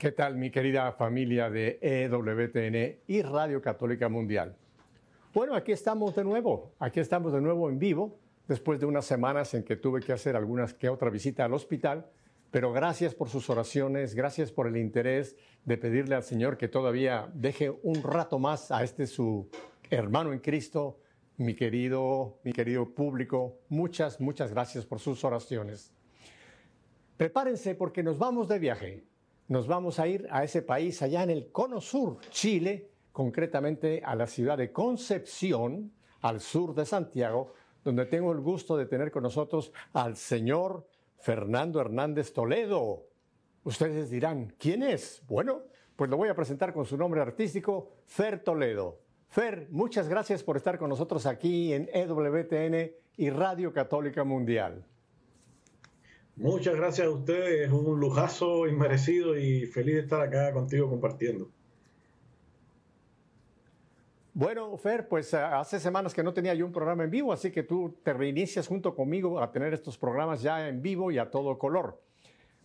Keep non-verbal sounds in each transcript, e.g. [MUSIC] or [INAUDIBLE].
¿Qué tal mi querida familia de EWTN y Radio Católica Mundial? Bueno, aquí estamos de nuevo, aquí estamos de nuevo en vivo, después de unas semanas en que tuve que hacer algunas que otra visita al hospital, pero gracias por sus oraciones, gracias por el interés de pedirle al Señor que todavía deje un rato más a este su hermano en Cristo, mi querido, mi querido público. Muchas, muchas gracias por sus oraciones. Prepárense porque nos vamos de viaje nos vamos a ir a ese país allá en el cono sur, Chile, concretamente a la ciudad de Concepción, al sur de Santiago, donde tengo el gusto de tener con nosotros al señor Fernando Hernández Toledo. Ustedes dirán, ¿quién es? Bueno, pues lo voy a presentar con su nombre artístico, Fer Toledo. Fer, muchas gracias por estar con nosotros aquí en EWTN y Radio Católica Mundial. Muchas gracias a ustedes, es un lujazo inmerecido y feliz de estar acá contigo compartiendo. Bueno, Fer, pues eh, hace semanas que no tenía yo un programa en vivo, así que tú te reinicias junto conmigo a tener estos programas ya en vivo y a todo color.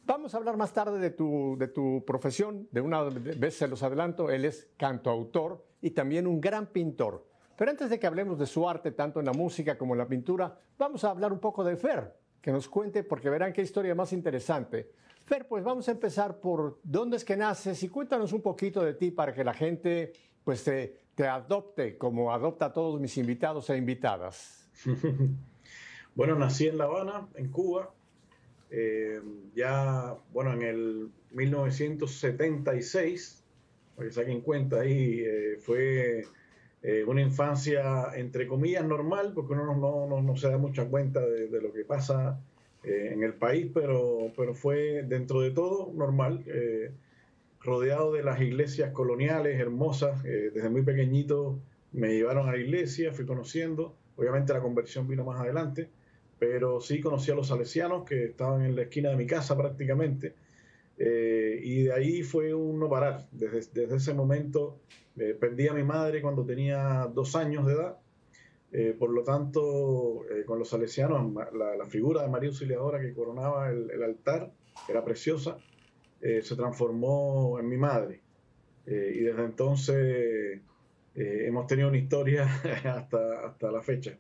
Vamos a hablar más tarde de tu, de tu profesión, de una vez se los adelanto, él es cantoautor y también un gran pintor. Pero antes de que hablemos de su arte, tanto en la música como en la pintura, vamos a hablar un poco de Fer que nos cuente, porque verán qué historia más interesante. Fer, pues vamos a empezar por dónde es que naces y cuéntanos un poquito de ti para que la gente pues te, te adopte como adopta a todos mis invitados e invitadas. [LAUGHS] bueno, nací en La Habana, en Cuba. Eh, ya, bueno, en el 1976, para que saquen cuenta ahí, eh, fue eh, una infancia, entre comillas, normal, porque uno no, no, no se da mucha cuenta de, lo que pasa eh, en el país, pero, pero fue dentro de todo normal, eh, rodeado de las iglesias coloniales hermosas. desde muy pequeñito me llevaron a la iglesia, fui conociendo, obviamente la conversión vino más adelante, pero sí conocí a los salesianos que estaban en la esquina de mi casa prácticamente. y de ahí fue un no parar. Desde, desde ese momento eh, perdí a mi madre cuando tenía dos años de edad. Eh, por lo tanto, eh, con los salesianos, la, figura de María Auxiliadora que coronaba el, altar, era preciosa, se transformó en mi madre. y desde entonces hemos tenido una historia [LAUGHS] hasta, hasta la fecha.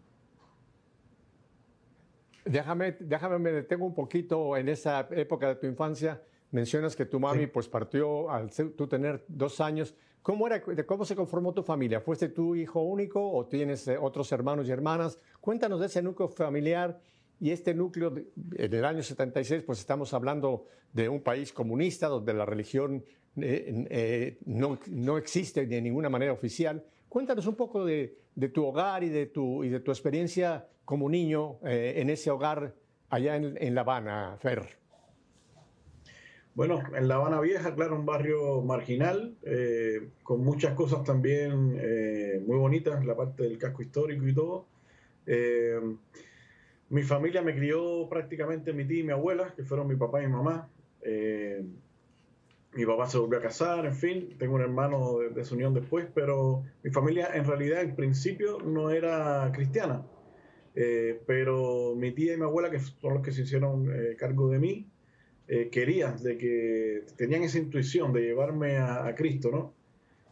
Déjame, déjame, me detengo un poquito en esa época de tu infancia. Mencionas que tu mami pues partió al tú tener dos años. ¿Cómo, era, ¿Cómo se conformó tu familia? ¿Fuiste tu hijo único o tienes eh, otros hermanos y hermanas? Cuéntanos de ese núcleo familiar y este núcleo, en el año 76, pues estamos hablando de un país comunista donde la religión eh, eh, no, no, existe de ninguna manera oficial. Cuéntanos un poco de, de tu hogar y de tu, y de tu experiencia como niño en ese hogar allá en, en La Habana, Fer. Bueno, en La Habana Vieja, claro, un barrio marginal, eh, con muchas cosas también eh, muy bonitas, la parte del casco histórico y todo. Eh, mi familia me crió prácticamente mi tía y mi abuela, que fueron mi papá y mi mamá. mi papá se volvió a casar, en fin, tengo un hermano de, de, su unión después, pero mi familia en realidad en principio no era cristiana. pero mi tía y mi abuela, que son los que se hicieron cargo de mí, eh, querían, de que tenían esa intuición de llevarme a, Cristo, ¿no?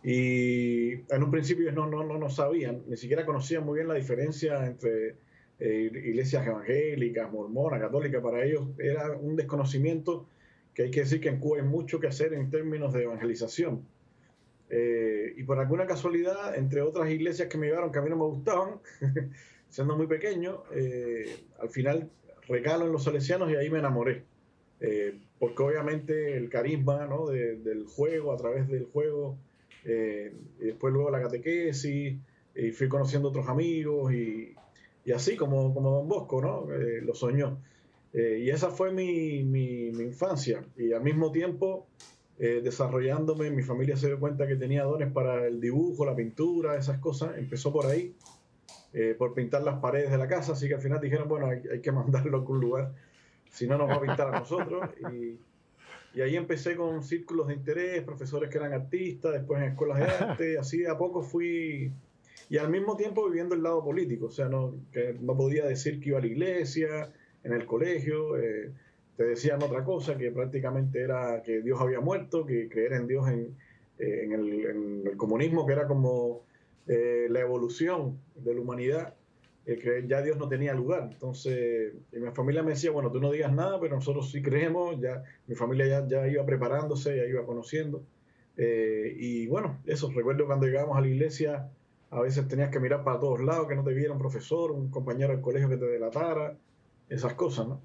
Y en un principio no, no, no, no sabían, ni siquiera conocían muy bien la diferencia entre eh, iglesias evangélicas, mormonas, católicas. Para ellos era un desconocimiento que hay que decir que en Cuba hay mucho que hacer en términos de evangelización. Eh, y por alguna casualidad, entre otras iglesias que me llevaron que a mí no me gustaban, [LAUGHS] siendo muy pequeño, al final regalo en los salesianos y ahí me enamoré. Eh, porque obviamente el carisma ¿no? del juego, a través del juego, eh, y después luego la catequesis, y fui conociendo otros amigos, y, y así como, como Don Bosco, ¿no? Eh, lo soñó. y esa fue mi, mi, mi, infancia, y al mismo tiempo desarrollándome, mi familia se dio cuenta que tenía dones para el dibujo, la pintura, esas cosas, empezó por ahí. por pintar las paredes de la casa, así que al final dijeron, bueno, hay, hay que [LAUGHS] mandarlo a algún lugar si no nos va a pintar a nosotros. Y, y, ahí empecé con círculos de interés, profesores que eran artistas, después en escuelas de arte, [LAUGHS] así de a poco fui, y al mismo tiempo viviendo el lado político, o sea, no, que no podía decir que iba a la iglesia, en el colegio, eh, te decían otra cosa, que prácticamente era que Dios había muerto, que creer en Dios en, en, el, comunismo, que era como la evolución de la humanidad, que ya Dios no tenía lugar. Entonces, mi familia me decía, bueno, tú no digas nada, pero nosotros sí creemos, ya mi familia ya, ya iba preparándose, ya iba conociendo. Eh, y bueno, eso, recuerdo cuando llegábamos a la iglesia, a veces tenías que mirar para todos lados, que no te viera un profesor, un compañero del colegio que te delatara, esas cosas, ¿no?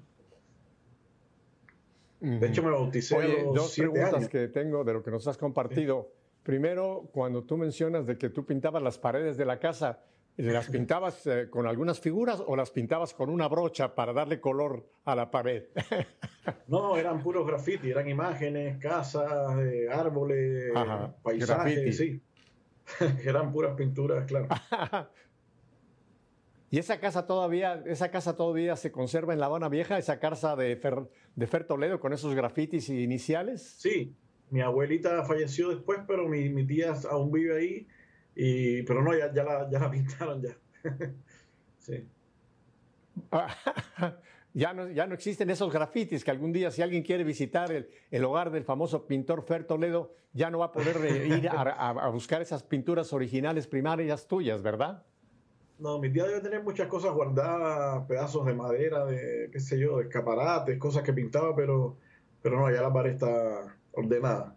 De hecho, me bauticé Oye, dos preguntas que tengo de lo que nos has compartido. Primero, cuando tú mencionas de que tú pintabas las paredes de la casa, ¿Las [LAUGHS] pintabas eh, con algunas figuras o las pintabas con una brocha para darle color a la pared? [LAUGHS] no, eran puros graffiti, eran imágenes, casas, eh, árboles, paisajes, sí. [LAUGHS] eran puras pinturas, claro. ¿Y esa casa todavía, esa casa todavía se conserva en La Habana Vieja, esa casa de Fer, de Fer Toledo con esos grafitis iniciales? Sí, mi abuelita falleció después, pero mi, mi tía aún vive ahí y, pero no, ya, ya, la, ya la pintaron ya. [LAUGHS] sí. [LAUGHS] ya, no, ya no existen esos grafitis que algún día si alguien quiere visitar el, el hogar del famoso pintor Fer Toledo, ya no va a poder ir a, a, buscar esas pinturas originales primarias tuyas, ¿verdad? No, mi tía debe tener muchas cosas guardadas, pedazos de madera, de qué sé yo, de escaparates, cosas que pintaba, pero, pero no, ya la pared está ordenada.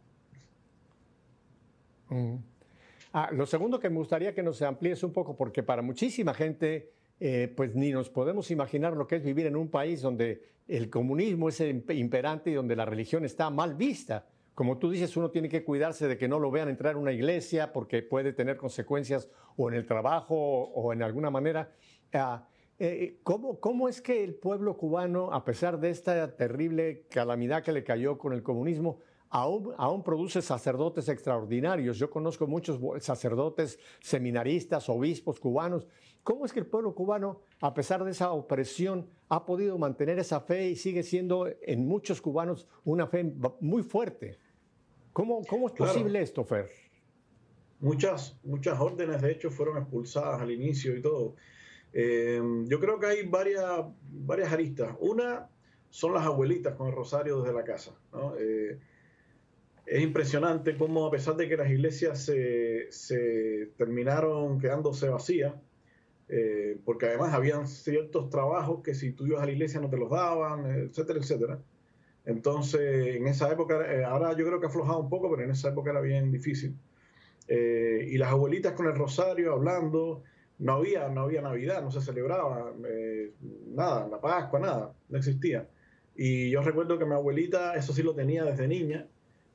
Mm. Ah, lo segundo que me gustaría que nos amplíes un poco, porque para muchísima gente, eh, pues ni nos podemos imaginar lo que es vivir en un país donde el comunismo es imperante y donde la religión está mal vista. Como tú dices, uno tiene que cuidarse de que no lo vean entrar a una iglesia porque puede tener consecuencias o en el trabajo o, en alguna manera. Ah, eh, ¿cómo, ¿Cómo es que el pueblo cubano, a pesar de esta terrible calamidad que le cayó con el comunismo, aún, produce sacerdotes extraordinarios. Yo conozco muchos sacerdotes, seminaristas, obispos cubanos. ¿Cómo es que el pueblo cubano, a pesar de esa opresión, ha podido mantener esa fe y sigue siendo en muchos cubanos una fe muy fuerte? ¿Cómo, cómo es posible esto, Fer? Muchas, muchas órdenes, de hecho, fueron expulsadas al inicio y todo. Eh, yo creo que hay varias, varias aristas. Una son las abuelitas con el rosario desde la casa. ¿no? Eh, es impresionante cómo a pesar de que las iglesias se, terminaron quedándose vacías, eh, porque además habían ciertos trabajos que si tú ibas a la iglesia no te los daban, etcétera, etcétera. Entonces, en esa época, eh, ahora yo creo que ha aflojado un poco, pero en esa época era bien difícil. Eh, y las abuelitas con el rosario hablando, no había, no había Navidad, no se celebraba nada, la Pascua, nada, no existía. Y yo recuerdo que mi abuelita, eso sí lo tenía desde niña,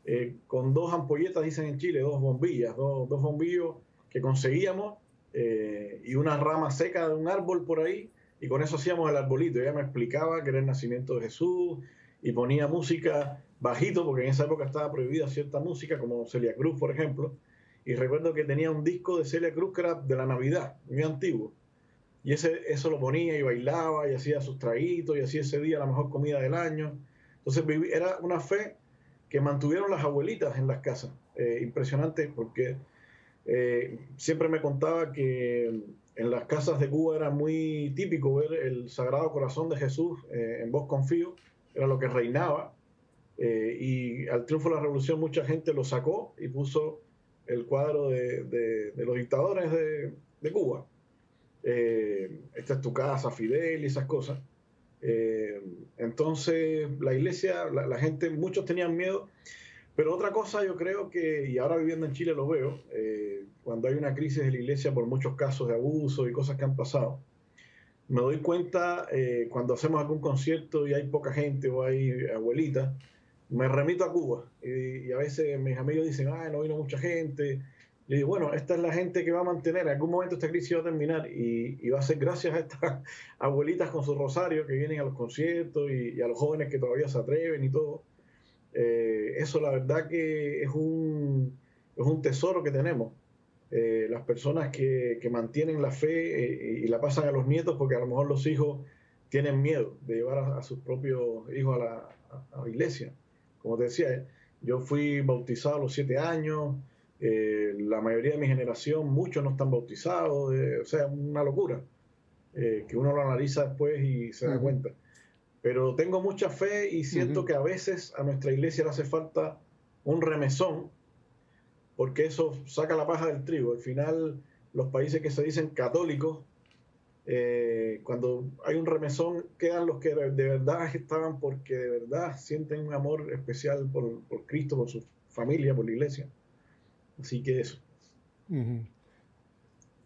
eh, con dos ampolletas, dicen en Chile, dos bombillas, dos, bombillos que conseguíamos eh, y una rama seca de un árbol por ahí, y con eso hacíamos el arbolito. Ella me explicaba que era el nacimiento de Jesús y ponía música bajito, porque en esa época estaba prohibida cierta música, como Celia Cruz, por ejemplo. Y recuerdo que tenía un disco de Celia Cruz que era de la Navidad, muy antiguo. Y ese, eso lo ponía y bailaba y hacía sus traguitos y hacía ese día la mejor comida del año. Entonces era una fe que mantuvieron las abuelitas en las casas. Eh, impresionante porque eh, siempre me contaba que en las casas de Cuba era muy típico ver el Sagrado Corazón de Jesús eh, en Vos Confío, era lo que reinaba. y al triunfo de la revolución mucha gente lo sacó y puso el cuadro de, los dictadores de, de Cuba. esta es tu casa, Fidel y esas cosas. Eh, entonces, la iglesia, la, gente, muchos tenían miedo, pero otra cosa yo creo que, y ahora viviendo en Chile lo veo, eh, cuando hay una crisis de la iglesia por muchos casos de abuso y cosas que han pasado, me doy cuenta eh, cuando hacemos algún concierto y hay poca gente o hay abuelitas, me remito a Cuba. Y, y a veces mis amigos dicen, ah, no vino mucha gente, le digo, bueno, esta es la gente que va a mantener, en algún momento esta crisis va a terminar y, va a ser gracias a estas [LAUGHS] abuelitas con su rosario que vienen a los conciertos y, a los jóvenes que todavía se atreven y todo. Eh, eso la verdad que es un, es un tesoro que tenemos. Eh, las personas que, que, mantienen la fe eh, y la pasan a los nietos porque a lo mejor los hijos tienen miedo de llevar a, sus propios hijos a la, a la iglesia. Como te decía, yo fui bautizado a los siete años. Eh, la mayoría de mi generación, muchos no están bautizados, o sea, una locura, eh, que uno lo analiza después y se da cuenta. pero tengo mucha fe y siento que a veces a nuestra iglesia le hace falta un remesón, porque eso saca la paja del trigo. Al final, los países que se dicen católicos, eh, cuando hay un remesón, quedan los que de verdad estaban porque de verdad sienten un amor especial por, Cristo, por su familia, por la iglesia. Así que eso.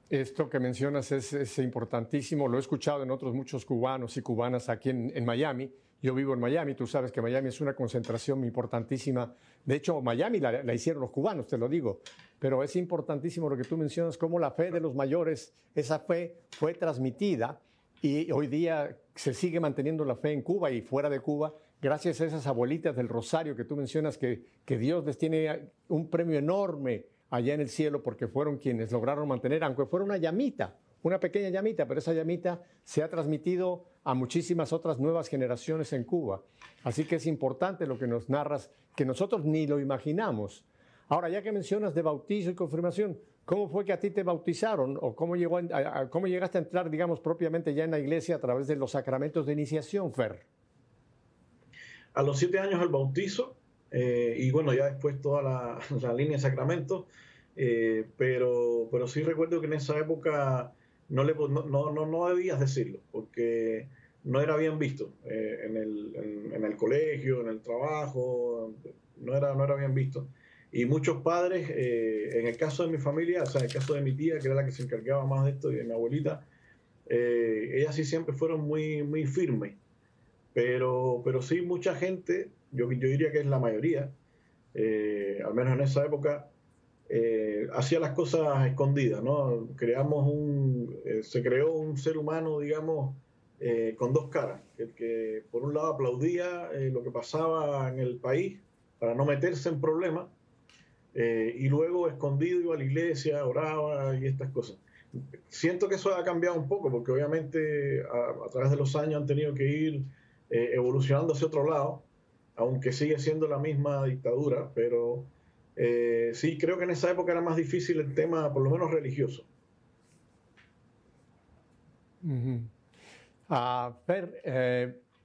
Esto que mencionas es, importantísimo, lo he escuchado en otros muchos cubanos y cubanas aquí en, Miami. Yo vivo en Miami, tú sabes que Miami es una concentración importantísima. De hecho, Miami la, la, hicieron los cubanos, te lo digo. Pero es importantísimo lo que tú mencionas, cómo la fe de los mayores, esa fe fue transmitida y hoy día se sigue manteniendo la fe en Cuba y fuera de Cuba, gracias a esas abuelitas del Rosario que tú mencionas, que, Dios les tiene un premio enorme allá en el cielo porque fueron quienes lograron mantener, aunque fuera una llamita, una pequeña llamita, pero esa llamita se ha transmitido a muchísimas otras nuevas generaciones en Cuba. Así que es importante lo que nos narras, que nosotros ni lo imaginamos. Ahora, ya que mencionas de bautizo y confirmación, ¿cómo fue que a ti te bautizaron o cómo, llegó cómo llegaste a entrar, digamos, propiamente ya en la iglesia a través de los sacramentos de iniciación, Fer? A los siete años el bautizo, eh, y bueno, ya después toda la, [LAUGHS] la línea de sacramentos, eh, pero, pero sí recuerdo que en esa época no, le, no, no, no debías decirlo, porque no era bien visto eh, en, el, en, el, colegio, en el trabajo, no era, no era bien visto. Y muchos padres, en el caso de mi familia, o sea, en el caso de mi tía, que era la que se encargaba más de esto, y de mi abuelita, ellas sí siempre fueron muy, muy firmes. Pero, pero sí, mucha gente yo, yo diría que es la mayoría, eh, al menos en esa época, eh, hacía las cosas escondidas, ¿no? Creamos un, eh, se creó un ser humano, digamos, con dos caras, el que por un lado aplaudía lo que pasaba en el país para no meterse en problemas, y luego escondido iba a la iglesia, oraba y estas cosas. Siento que eso ha cambiado un poco, porque obviamente a, a través de los años han tenido que ir evolucionando hacia otro lado, aunque sigue siendo la misma dictadura, pero eh, sí, creo que en esa época era más difícil el tema, por lo menos religioso. Uh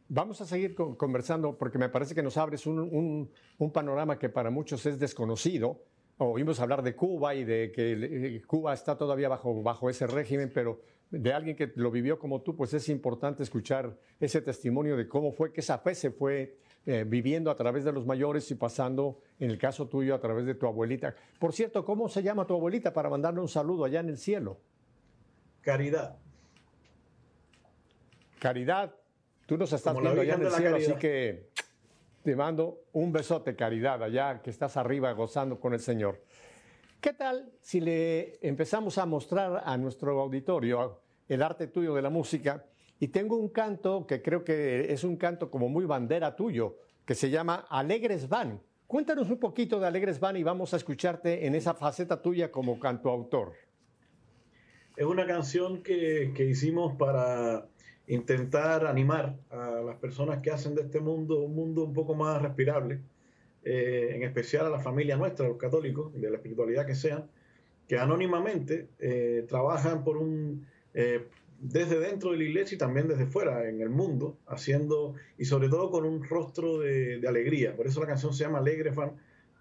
vamos a seguir conversando porque me parece que nos abres un, panorama que para muchos es desconocido. Oímos hablar de Cuba y de que eh, Cuba está todavía bajo, bajo ese régimen, pero de alguien que lo vivió como tú, pues es importante escuchar ese testimonio de cómo fue que esa fe se fue eh, viviendo a través de los mayores y pasando, en el caso tuyo, a través de tu abuelita. Por cierto, ¿cómo se llama tu abuelita para mandarle un saludo allá en el cielo? Caridad. Caridad, tú nos estás viendo allá en el cielo, así que te mando un besote, Caridad, allá que estás arriba gozando con el Señor. ¿Qué tal si le empezamos a mostrar a nuestro auditorio el arte tuyo de la música? Y tengo un canto que creo que es un canto como muy bandera tuyo, que se llama Alegres Van. Cuéntanos un poquito de Alegres Van y vamos a escucharte en esa faceta tuya como cantoautor. Es una canción que, que hicimos para intentar animar a las personas que hacen de este mundo un mundo un poco más respirable, eh, en especial a la familia nuestra, los católicos, de la espiritualidad que sean, que anónimamente eh, trabajan por un, eh, desde dentro de la iglesia y también desde fuera, en el mundo, haciendo, y sobre todo con un rostro de, alegría. Por eso la canción se llama Alegre Fan,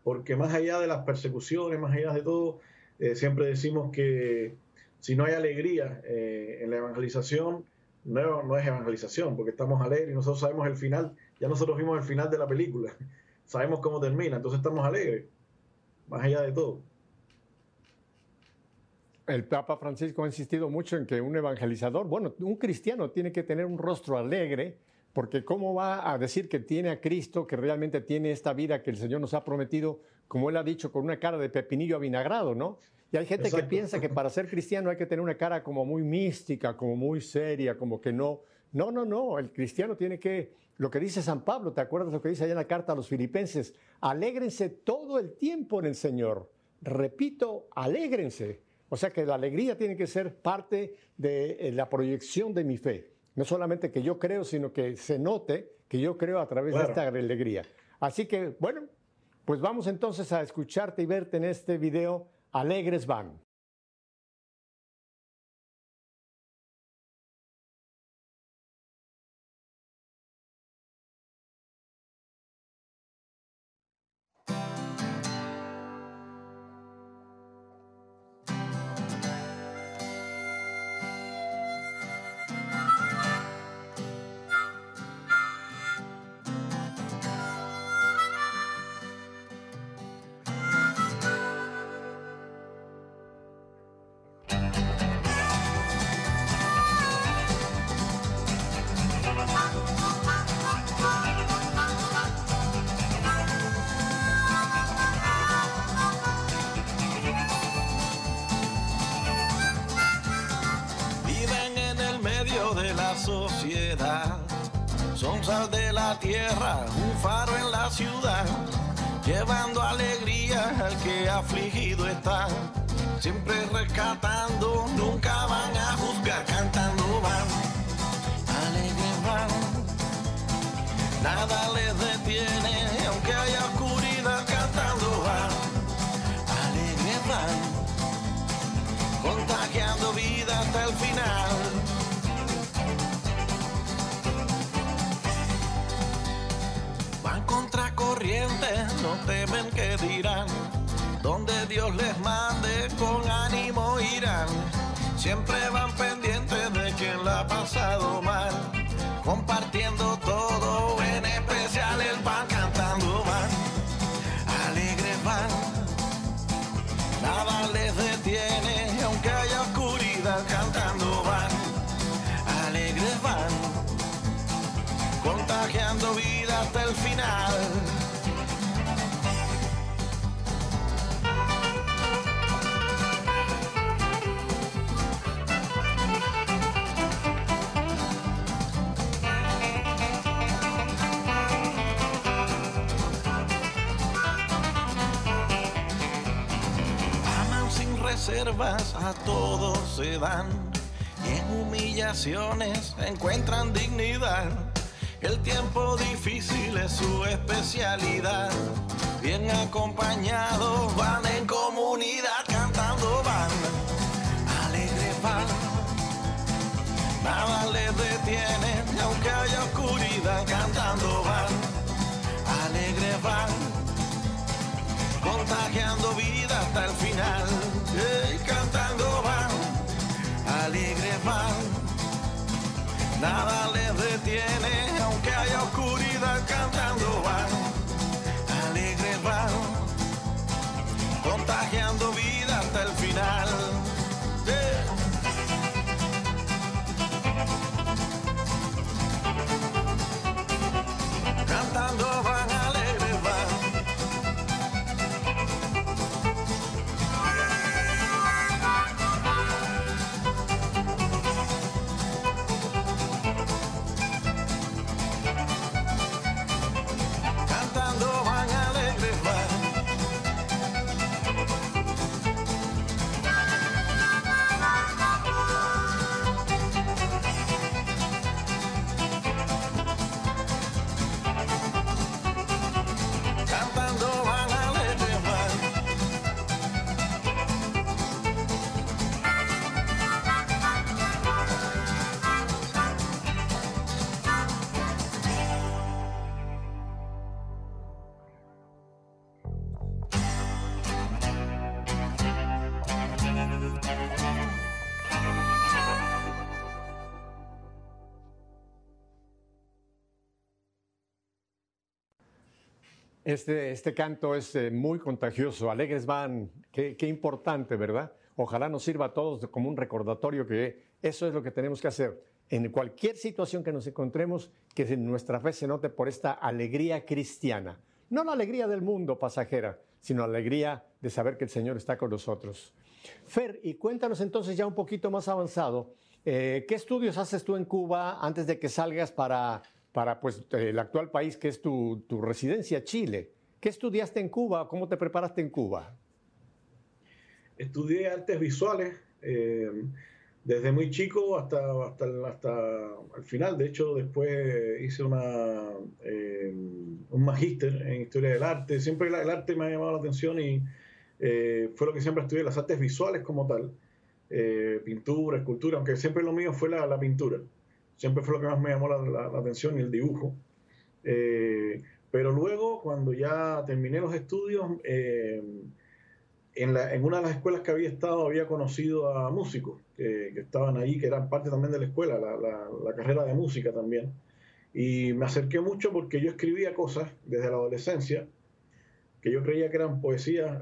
porque más allá de las persecuciones, más allá de todo, eh, siempre decimos que si no hay alegría eh, en la evangelización, no, no, es evangelización, porque estamos alegres y nosotros sabemos el final, ya nosotros vimos el final de la película, sabemos cómo termina, entonces estamos alegres, más allá de todo. El Papa Francisco ha insistido mucho en que un evangelizador, bueno, un cristiano tiene que tener un rostro alegre, porque ¿cómo va a decir que tiene a Cristo, que realmente tiene esta vida que el Señor nos ha prometido, como Él ha dicho, con una cara de pepinillo avinagrado, ¿no? Y hay gente que piensa que para ser cristiano hay que tener una cara como muy mística, como muy seria, como que no. No, no, no, el cristiano tiene que, lo que dice San Pablo, ¿te acuerdas lo que dice allá en la carta a los filipenses? Alégrense todo el tiempo en el Señor. Repito, alégrense. O sea que la alegría tiene que ser parte de eh, la proyección de mi fe. No solamente que yo creo, sino que se note que yo creo a través de esta alegría. Así que, bueno, pues vamos entonces a escucharte y verte en este video. Alegres van. Son sal de la tierra, un faro en la ciudad, llevando alegría al que afligido está. Siempre rescatando, nunca van a juzgar, cantando van, alegres van. Nada les detiene, no temen que dirán. Donde Dios les mande, con ánimo irán. Siempre van pendientes de quien la ha pasado mal. Compartiendo a todos se dan. Y en humillaciones encuentran dignidad. El tiempo difícil es su especialidad. Bien acompañados van en comunidad cantando van. Alegres van. Nada les detiene, aunque haya oscuridad cantando van. Alegres van. Este, este canto es eh, muy contagioso. Alegres van, qué, importante, ¿verdad? Ojalá nos sirva a todos como un recordatorio que eso es lo que tenemos que hacer. En cualquier situación que nos encontremos, que nuestra fe se note por esta alegría cristiana. No la alegría del mundo pasajera, sino la alegría de saber que el Señor está con nosotros. Fer, y cuéntanos entonces ya un poquito más avanzado, eh, ¿qué estudios haces tú en Cuba antes de que salgas para, para pues, el actual país que es tu, tu residencia, Chile? ¿Qué estudiaste en Cuba? ¿Cómo te preparaste en Cuba? Estudié artes visuales eh, desde muy chico hasta, hasta, hasta el final. De hecho, después hice una, eh, un magíster en historia del arte. Siempre el arte me ha llamado la atención y eh, fue lo que siempre estudié, las artes visuales como tal. Eh, pintura, escultura, aunque siempre lo mío fue la, la, pintura. Siempre fue lo que más me llamó la, la, la atención y el dibujo. Eh, pero luego, cuando ya terminé los estudios, eh, en, la, en, una de las escuelas que había estado, había conocido a músicos que, que estaban ahí, que eran parte también de la escuela, la, carrera de música también. Y me acerqué mucho porque yo escribía cosas desde la adolescencia que yo creía que eran poesía,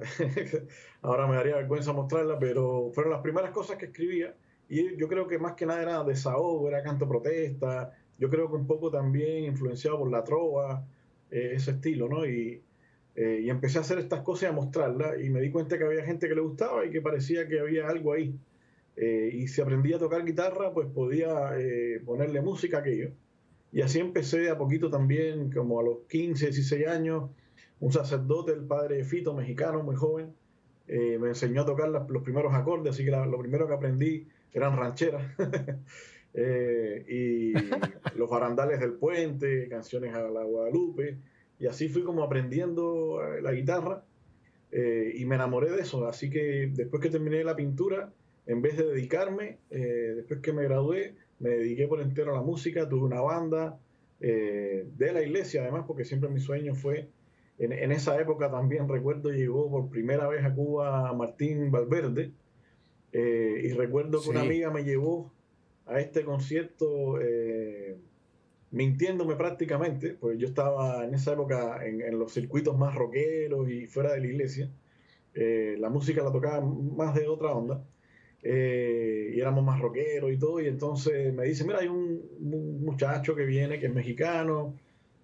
[LAUGHS] ahora me daría vergüenza mostrarla, pero fueron las primeras cosas que escribía y yo creo que más que nada era desahogo, era canto protesta, yo creo que un poco también influenciado por la trova, eh, ese estilo, ¿no? Y, eh, y, empecé a hacer estas cosas y a mostrarlas y me di cuenta que había gente que le gustaba y que parecía que había algo ahí. Eh, y si aprendía a tocar guitarra, pues podía eh, ponerle música a aquello. Y así empecé a poquito también, como a los 15, 16 años, un sacerdote, el padre Fito, mexicano, muy joven, eh, me enseñó a tocar los primeros acordes, así que lo primero que aprendí eran rancheras. [LAUGHS] y [LAUGHS] los barandales del puente, canciones a la Guadalupe, y así fui como aprendiendo la guitarra y me enamoré de eso. Así que después que terminé la pintura, en vez de dedicarme, eh, después que me gradué, me dediqué por entero a la música, tuve una banda eh, de la iglesia, además, porque siempre mi sueño fue, en, esa época también recuerdo, llegó por primera vez a Cuba Martín Valverde, eh, y recuerdo que una amiga me llevó a este concierto mintiéndome prácticamente, pues yo estaba en esa época en, en, los circuitos más rockeros y fuera de la iglesia, la música la tocaba más de otra onda, eh, y éramos más rockeros y todo, y entonces me dice, mira, hay un, muchacho que viene, que es mexicano,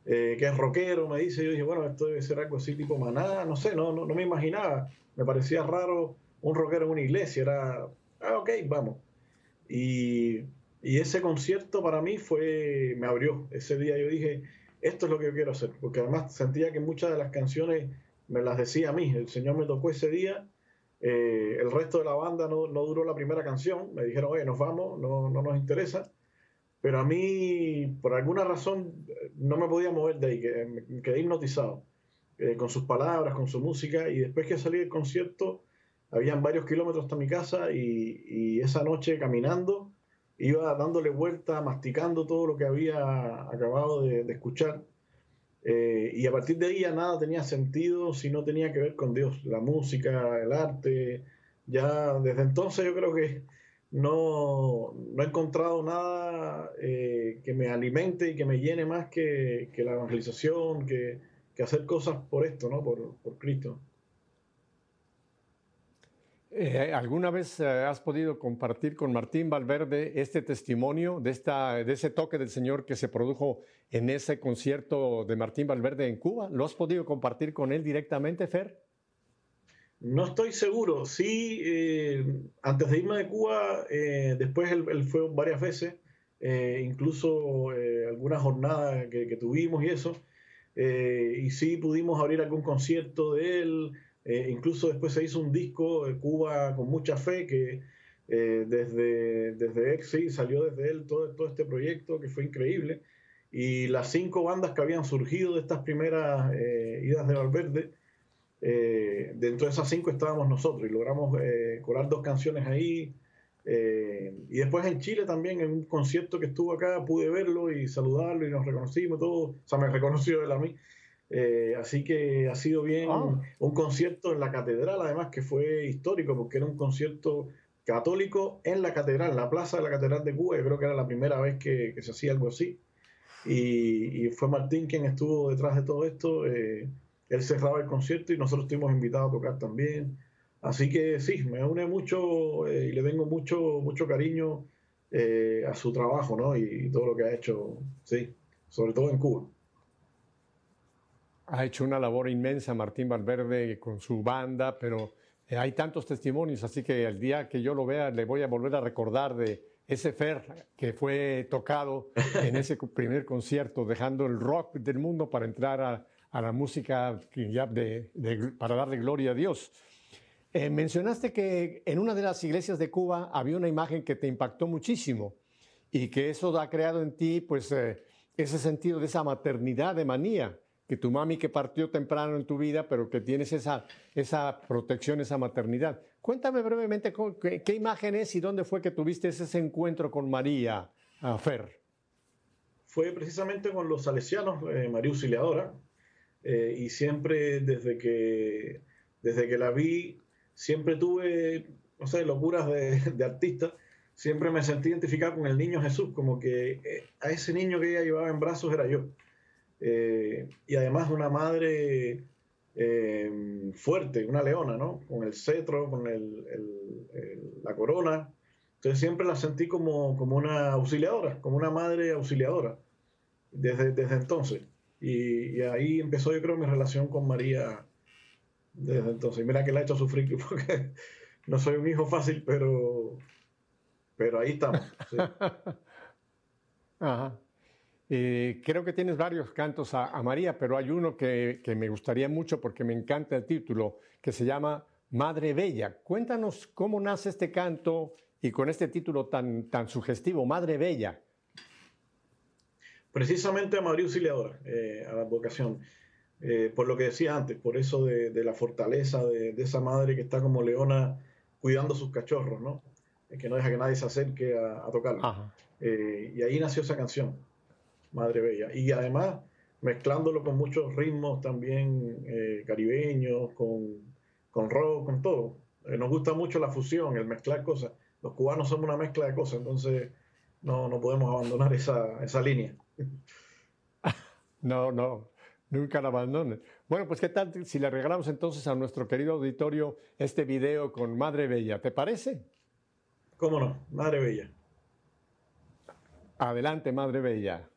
eh, que es rockero, me dice, yo dije, bueno, esto debe ser algo así tipo maná, no sé, no, no, me imaginaba, me parecía raro un rockero en una iglesia, era, ah, ok, vamos. Y, y ese concierto para mí fue, me abrió, ese día yo dije, esto es lo que yo quiero hacer, porque además sentía que muchas de las canciones me las decía a mí, el Señor me tocó ese día eh, el resto de la banda no, no, duró la primera canción. Me dijeron, oye, nos vamos, no, no, nos interesa. Pero a mí, por alguna razón, no me podía mover de ahí, me quedé hipnotizado eh, con sus palabras, con su música. Y después que salí del concierto, habían varios kilómetros hasta mi casa y, esa noche caminando, iba dándole vuelta, masticando todo lo que había acabado de, de escuchar. Eh, y a partir de ahí ya nada tenía sentido si no tenía que ver con Dios, la música, el arte. Ya desde entonces yo creo que no, no he encontrado nada eh, que me alimente y que me llene más que, que la evangelización, que, que, hacer cosas por esto, ¿no? por, por Cristo. Eh, ¿Alguna vez eh, has podido compartir con Martín Valverde este testimonio de, esta, de ese toque del Señor que se produjo en ese concierto de Martín Valverde en Cuba? ¿Lo has podido compartir con él directamente, Fer? No estoy seguro. Sí, eh, antes de irme de Cuba, después él, fue varias veces, incluso algunas jornadas que, que, tuvimos y eso. y sí pudimos abrir algún concierto de él. Eh, incluso después se hizo un disco, de Cuba con mucha fe, que eh, desde, desde salió desde él todo, todo este proyecto que fue increíble. Y las cinco bandas que habían surgido de estas primeras eh, idas de Valverde, dentro de esas cinco estábamos nosotros y logramos colar dos canciones ahí. y después en Chile también, en un concierto que estuvo acá, pude verlo y saludarlo y nos reconocimos todos. O sea, me reconoció él a mí. Eh, así que ha sido bien ah. un concierto en la catedral, además que fue histórico porque era un concierto católico en la catedral, en la plaza de la catedral de Cuba. Yo creo que era la primera vez que, se hacía algo así. Y, fue Martín quien estuvo detrás de todo esto. Eh, él cerraba el concierto y nosotros estuvimos invitados a tocar también. Así que sí, me une mucho eh, y le tengo mucho, mucho cariño a su trabajo ¿no? y, y todo lo que ha hecho, sí, sobre todo en Cuba. Ha hecho una labor inmensa Martín Valverde con su banda, pero eh, hay tantos testimonios, así que el día que yo lo vea le voy a volver a recordar de ese Fer que fue tocado [LAUGHS] en ese primer concierto, dejando el rock del mundo para entrar a, la música de, para darle gloria a Dios. Eh, mencionaste que en una de las iglesias de Cuba había una imagen que te impactó muchísimo y que eso ha creado en ti pues eh, ese sentido de esa maternidad de manía que tu mami que partió temprano en tu vida, pero que tienes esa, esa protección, esa maternidad. Cuéntame brevemente qué, imagen es y dónde fue que tuviste ese encuentro con María Fer. Fue precisamente con los salesianos, eh, María Auxiliadora, eh, y siempre desde que, desde que la vi, siempre tuve, no sé, locuras de, de artista, siempre me sentí identificado con el niño Jesús, como que eh, a ese niño que ella llevaba en brazos era yo. Eh, y además una madre eh, fuerte, una leona, ¿no? Con el cetro, con la corona. Entonces siempre la sentí como, como una auxiliadora, como una madre auxiliadora, desde, desde entonces. Y, ahí empezó yo creo mi relación con María desde entonces. mira que la he hecho sufrir [LAUGHS] porque no soy un hijo fácil, pero, pero ahí estamos. [LAUGHS] Ajá. Eh, creo que tienes varios cantos a, María, pero hay uno que, que, me gustaría mucho porque me encanta el título, que se llama Madre Bella. Cuéntanos cómo nace este canto y con este título tan, tan sugestivo, Madre Bella. Precisamente a María Auxiliadora, eh, a la vocación. Eh, por lo que decía antes, por eso de, la fortaleza de, esa madre que está como leona cuidando sus cachorros, ¿no? que no deja que nadie se acerque a, a tocarlo. Eh, y ahí nació esa canción, Madre Bella. Y además mezclándolo con muchos ritmos también caribeños, con, con rock, con todo. nos gusta mucho la fusión, el mezclar cosas. Los cubanos somos una mezcla de cosas, entonces no, no podemos abandonar esa, esa línea. [LAUGHS] No, no, nunca la abandonen. Bueno, pues qué tal si le regalamos entonces a nuestro querido auditorio este video con Madre Bella, ¿te parece? ¿Cómo no? Madre Bella. Adelante, Madre Bella.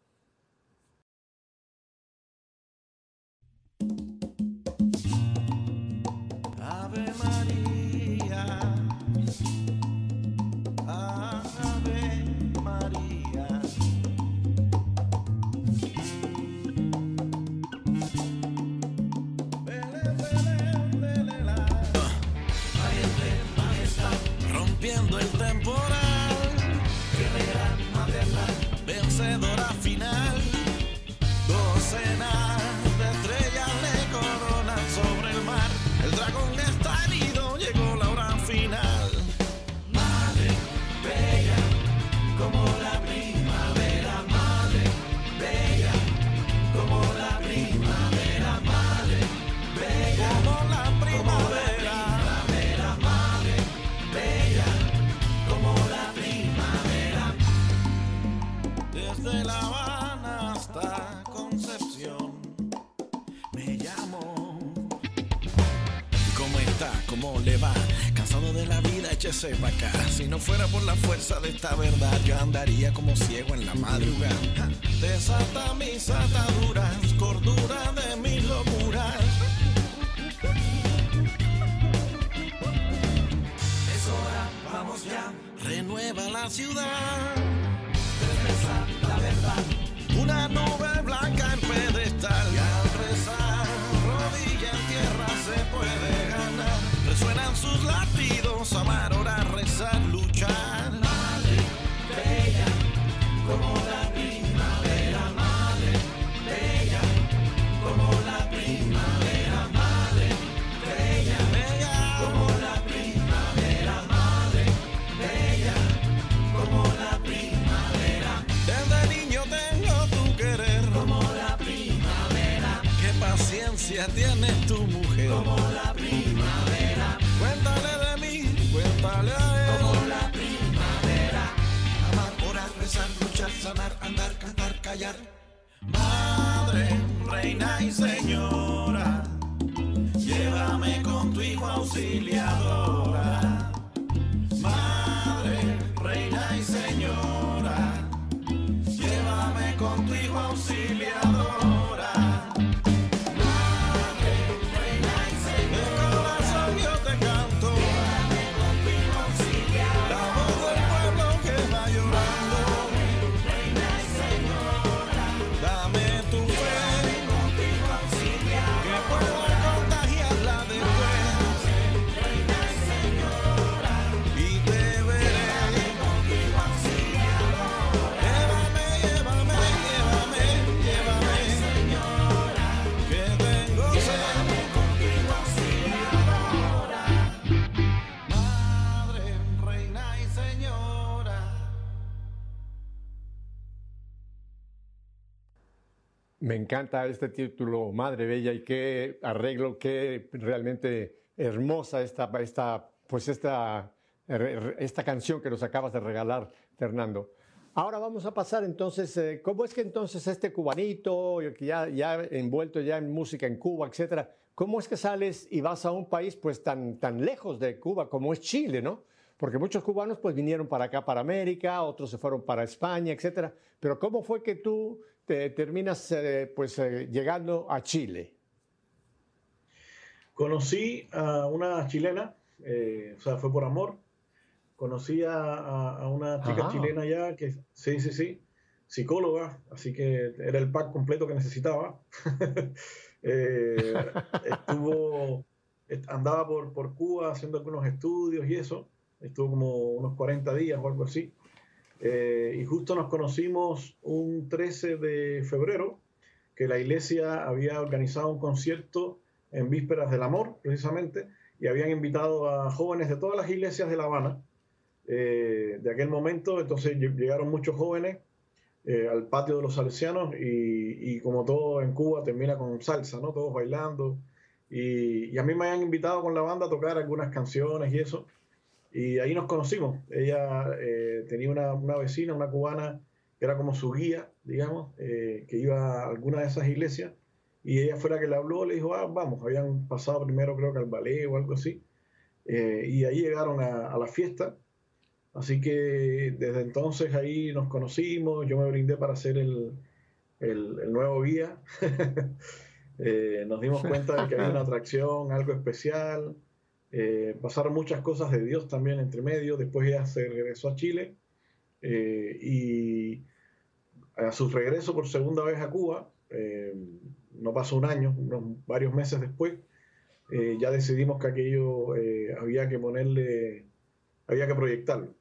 Si no fuera por la fuerza de esta verdad, yo andaría como ciego en la madrugada. Desata mis ataduras, cordura de mis locuras. Es hora, vamos ya. Renueva la ciudad. Regresa la verdad. Una nube blanca en pedestal. Encanta este título, Madre Bella, y qué arreglo, qué realmente hermosa esta, esta, pues esta, esta canción que nos acabas de regalar, Fernando. Ahora vamos a pasar entonces, eh, ¿cómo es que entonces este cubanito, que ya, ya envuelto ya en música en Cuba, etcétera, cómo es que sales y vas a un país pues tan, tan lejos de Cuba como es Chile, ¿no? Porque muchos cubanos pues vinieron para acá, para América, otros se fueron para España, etcétera. Pero ¿cómo fue que tú te terminas eh, pues eh, llegando a Chile? Conocí a una chilena, eh, o sea, fue por amor, conocí a, a una chica Ajá. chilena ya que, sí, sí, sí, psicóloga, así que era el pack completo que necesitaba. [LAUGHS] Estuvo, est- andaba por, por Cuba haciendo algunos estudios y eso, estuvo como unos 40 días o algo así. Eh, y justo nos conocimos un 13 de febrero, que la iglesia había organizado un concierto en vísperas del amor, precisamente, y habían invitado a jóvenes de todas las iglesias de La Habana eh, de aquel momento. Entonces lle- llegaron muchos jóvenes eh, al patio de los salesianos y, y como todo en Cuba termina con salsa, ¿no? Todos bailando. Y, y a mí me habían invitado con la banda a tocar algunas canciones y eso. Y ahí nos conocimos. Ella eh, tenía una, una vecina, una cubana, que era como su guía, digamos, eh, que iba a alguna de esas iglesias. Y ella fue la que le habló, le dijo, ah, vamos, habían pasado primero creo que al ballet o algo así. Eh, y ahí llegaron a, a la fiesta. Así que desde entonces ahí nos conocimos, yo me brindé para ser el, el- el nuevo guía. [LAUGHS] Eh, nos dimos cuenta de que había una [LAUGHS] atracción, algo especial. Eh, pasaron muchas cosas de Dios también entre medio. Después ella se regresó a Chile eh, y a su regreso por segunda vez a Cuba, eh, no pasó un año, unos varios meses después, ya decidimos que aquello había que ponerle, había que proyectarlo.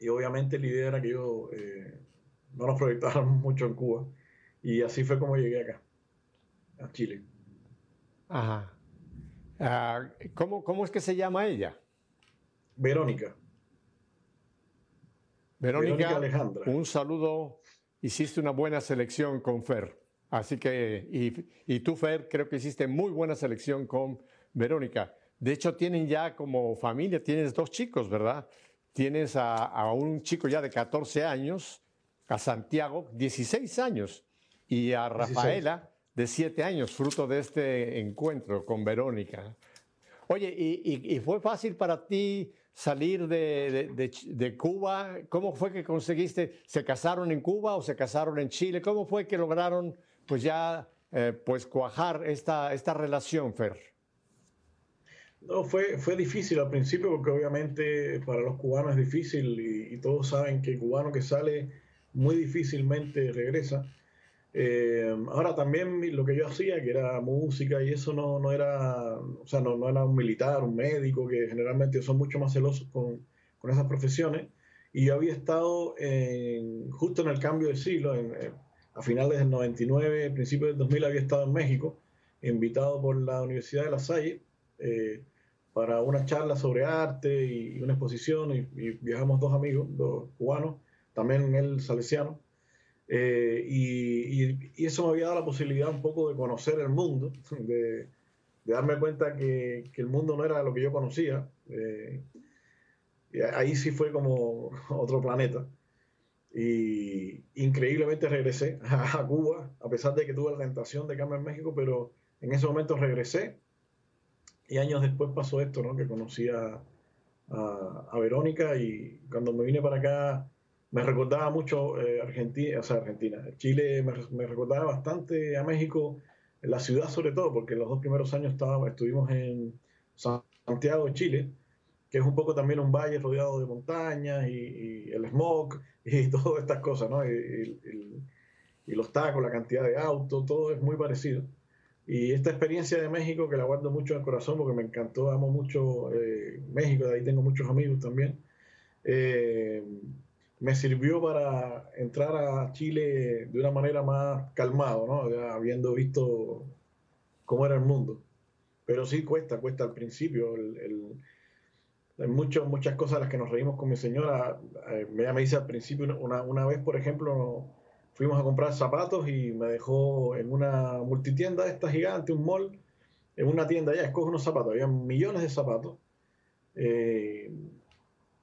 Y obviamente la idea era que yo no nos proyectáramos [LAUGHS] mucho en Cuba. Y así fue como llegué acá, a Chile. Ajá. Ah, ¿cómo, ¿Cómo es que se llama ella? Verónica. Verónica, Verónica Alejandra. un saludo. Hiciste una buena selección con Fer. Así que, y, y tú, Fer, creo que hiciste muy buena selección con Verónica. De hecho, tienen ya como familia, tienes dos chicos, ¿verdad? Tienes a, a un chico ya de 14 años, a Santiago, 16 años, y a 16. Rafaela, de 7 años, fruto de este encuentro con Verónica. Oye, ¿y, y- fue fácil para ti salir de, de Cuba? ¿Cómo fue que conseguiste? ¿Se casaron en Cuba o se casaron en Chile? ¿Cómo fue que lograron pues ya eh, pues cuajar esta, esta relación, Fer? No, fue, fue difícil al principio porque obviamente para los cubanos es difícil y, y todos saben que el cubano que sale muy difícilmente regresa. Eh, ahora también lo que yo hacía, que era música y eso no, no era, o sea, no, no era un militar, un médico, que generalmente son mucho más celosos con, con esas profesiones. Y yo había estado en- justo en el cambio de siglo, en- en- a finales del 99, principios del 2000 había estado en México, invitado por la Universidad de La Salle. eh, para una charla sobre arte y, y una exposición y, y viajamos dos amigos, dos cubanos, también él salesiano, eh, y, y- y eso me había dado la posibilidad un poco de conocer el mundo, [LAUGHS] de, de darme cuenta que, que el mundo no era lo que yo conocía. eh, y ahí sí fue como [LAUGHS] otro planeta. Y increíblemente regresé [LAUGHS] a, a Cuba, a pesar de que tuve la tentación de quedarme en México, pero en ese momento regresé y años después pasó esto, ¿no? Que conocí a, a, a Verónica y cuando me vine para acá me recordaba mucho eh, Argentina, o sea, Argentina, Chile me, me recordaba bastante a México, la ciudad sobre todo, porque los dos primeros años estábamos, estuvimos en Santiago Chile, que es un poco también un valle rodeado de montañas y, y el smog [LAUGHS] y todas estas cosas, ¿no? Y, y- y los tacos, la cantidad de autos, todo es muy parecido. Y esta experiencia de México, que la guardo mucho en el corazón porque me encantó, amo mucho eh, México, de ahí tengo muchos amigos también, eh, me sirvió para entrar a Chile de una manera más calmado, ¿no? Habiendo visto cómo era el mundo. Pero sí cuesta, cuesta al principio. Hay mucho- muchas cosas a las que nos reímos con mi señora. Eh, ella me dice al principio, una, una vez, por ejemplo, fuimos a comprar zapatos y me dejó en una multitienda esta gigante, un mall, en una tienda ya, escoge unos zapatos, había millones de zapatos. Eh,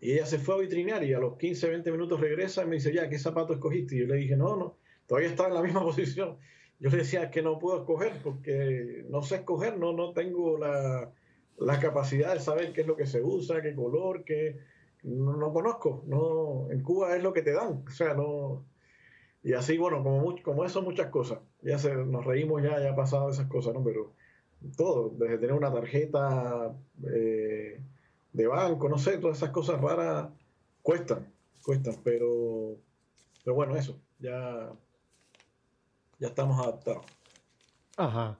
y ella se fue a vitrinear y a los 15, 20 minutos regresa y me dice, ya, ¿qué zapato escogiste? Y yo le dije, no, no, todavía estaba en la misma [LAUGHS] posición. Yo le decía que no puedo escoger porque no sé escoger, no, no tengo la, la capacidad de saber qué es lo que se usa, qué color, qué... No, no conozco, no, en Cuba es lo que te dan, o sea, no... Y así, bueno, como, como eso, muchas cosas. Ya se, nos reímos, ya, ya ha pasado esas cosas, ¿no? Pero todo, desde tener una tarjeta, eh, de banco, no sé, todas esas cosas raras cuestan, cuestan, pero, pero bueno, eso, ya, ya estamos adaptados. Ajá.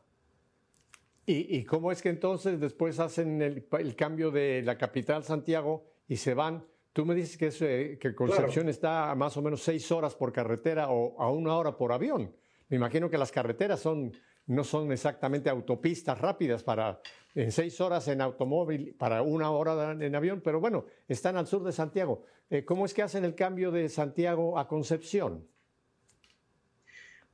¿Y, y cómo es que entonces después hacen el, el cambio de la capital Santiago y se van? Tú me dices que, es, eh, que Concepción está a más o menos seis horas por carretera o a una hora por avión. Me imagino que las carreteras son, no son exactamente autopistas rápidas para en seis horas en automóvil, para una hora en avión, pero bueno, están al sur de Santiago. Eh, ¿Cómo es que hacen el cambio de Santiago a Concepción?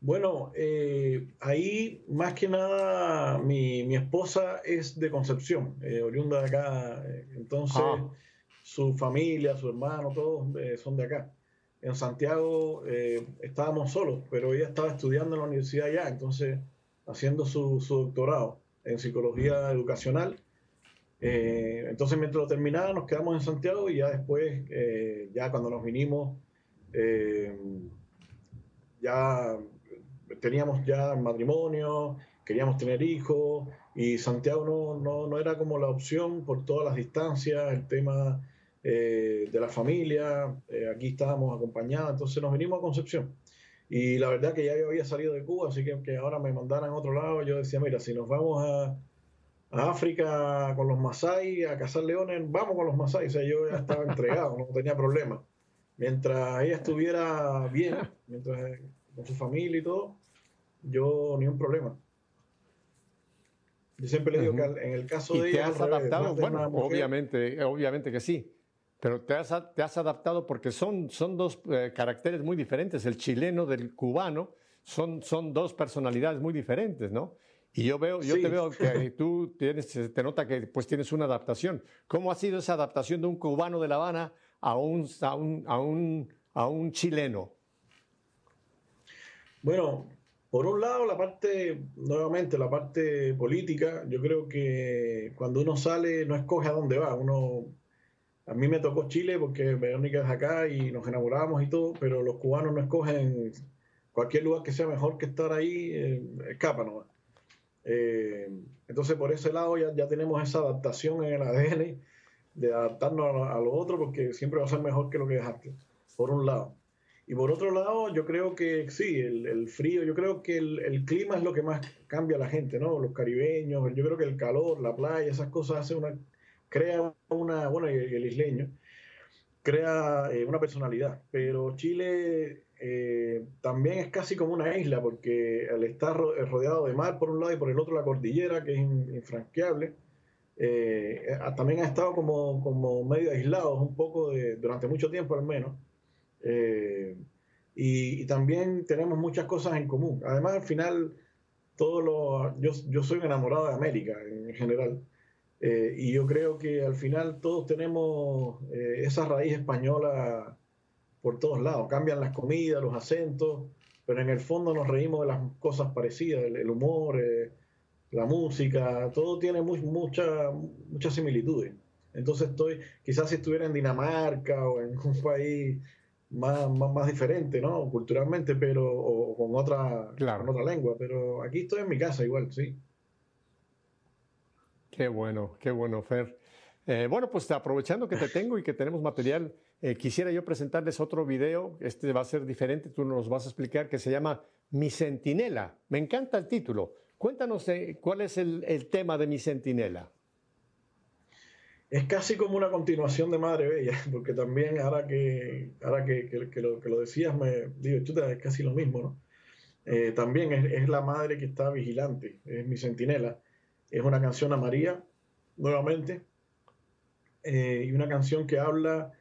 Bueno, eh, ahí más que nada mi, mi, esposa es de Concepción, eh, oriunda de acá, eh, entonces ah. su familia, su hermano, todos eh, son de acá. En Santiago estábamos solos, pero ella estaba estudiando en la universidad allá, entonces haciendo su, su doctorado en psicología educacional. entonces mientras lo terminaba nos quedamos en Santiago y ya después, ya cuando nos vinimos, ya teníamos ya matrimonio, queríamos tener hijos y Santiago no, no, no, era como la opción por todas las distancias, el tema eh, de la familia, eh, aquí estábamos acompañados, entonces nos vinimos a Concepción. Y la verdad que ya yo había salido de Cuba, así que que ahora me mandaran a otro lado, yo decía, mira, si nos vamos a, a África con los Masai, a cazar leones, vamos con los Masai, o sea, yo ya estaba entregado, no tenía problema. Mientras ella estuviera bien, mientras con su familia y todo, yo ni un problema. Yo siempre le digo que en el caso ¿Y de te ella, has adaptado? Bueno, obviamente, obviamente que sí. Pero te has, te has adaptado porque son, son dos eh, caracteres muy diferentes. El chileno del cubano son, son dos personalidades muy diferentes, ¿no? Y yo veo, yo Sí. te veo que [LAUGHS] tú tienes, te nota que pues tienes una adaptación. ¿Cómo ha sido esa adaptación de un cubano de La Habana a un, a un, a un, a un chileno? Bueno, por un lado, la parte, nuevamente, la parte política, yo creo que cuando uno sale no escoge a dónde va. Uno, a mí me tocó Chile porque Verónica es acá y nos enamoramos y todo, pero los cubanos no escogen cualquier lugar que sea mejor que estar ahí, eh, escapa nomás. Eh, entonces, por ese lado ya, ya tenemos esa adaptación en el ADN de adaptarnos a lo, a otro porque siempre va a ser mejor que lo que dejaste, por un lado. Y por otro lado, yo creo que sí, el, frío, yo creo que el, el, clima es lo que más cambia a la gente, ¿no? Los caribeños, yo creo que el calor, la playa, esas cosas hace una, crea una, bueno, y el isleño, crea eh, una personalidad. Pero Chile eh, también es casi como una isla, porque al estar rodeado de mar por un lado y por el otro la cordillera, que es infranqueable, eh, también ha estado como, como medio aislado un poco de, durante mucho tiempo al menos. Eh, y, también tenemos muchas cosas en común. Además, al final, todo lo, yo, yo soy un enamorado de América en general. Eh, y yo creo que al final todos tenemos eh, esa raíz española por todos lados. Cambian las comidas, los acentos, pero en el fondo nos reímos de las cosas parecidas, el, el humor, eh, la música, todo tiene muy, mucha, muchas similitudes. Entonces estoy, quizás si estuviera en Dinamarca o en un país más, más, más, diferente, ¿no? Culturalmente, pero, o con otra, claro. con otra lengua, pero aquí estoy en mi casa igual, sí. Qué bueno, qué bueno, Fer. Eh, bueno, pues aprovechando que te tengo y que tenemos material, eh, quisiera yo presentarles otro video, este va a ser diferente, tú nos vas a explicar, que se llama Mi Centinela. Me encanta el título. Cuéntanos eh, cuál es el, el tema de Mi Centinela es casi como una continuación de Madre Bella, [LAUGHS] porque también ahora que, ahora que, que, que, lo, que lo, decías, me digo, chuta, es casi lo mismo, ¿no? Eh, también es, es, la madre que está vigilante, es mi centinela. Es una canción a María, nuevamente, eh, y una canción que habla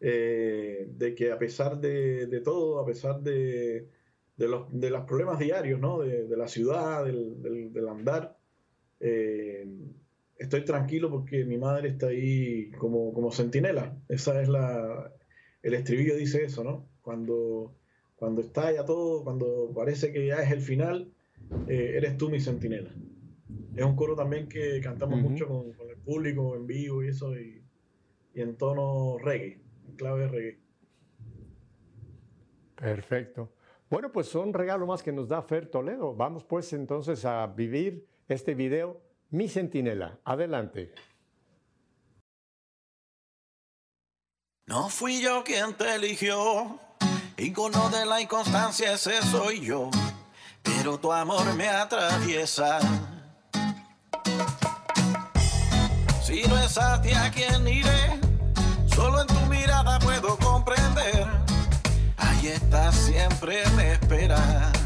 eh, de que a pesar de, todo, a pesar de, los, problemas diarios, ¿no? De, la ciudad, del, andar, eh, estoy tranquilo porque mi madre está ahí como, como centinela. Esa es la. El estribillo dice eso, ¿no? Cuando, cuando está ya todo, cuando parece que ya es el final, eres tú mi centinela. Es un coro también que cantamos uh -huh. mucho con, con, el público en vivo y eso, y, y en tono reggae, en clave de reggae. Perfecto. Bueno, pues son regalo más que nos da Fer Toledo. Vamos pues entonces a vivir este video mi centinela. Adelante. No fui yo quien te eligió, icono de la inconstancia ese soy yo, pero tu amor me atraviesa. Si no es a ti a quien iré, solo en tu mirada puedo comprender. Ahí estás, siempre me esperas.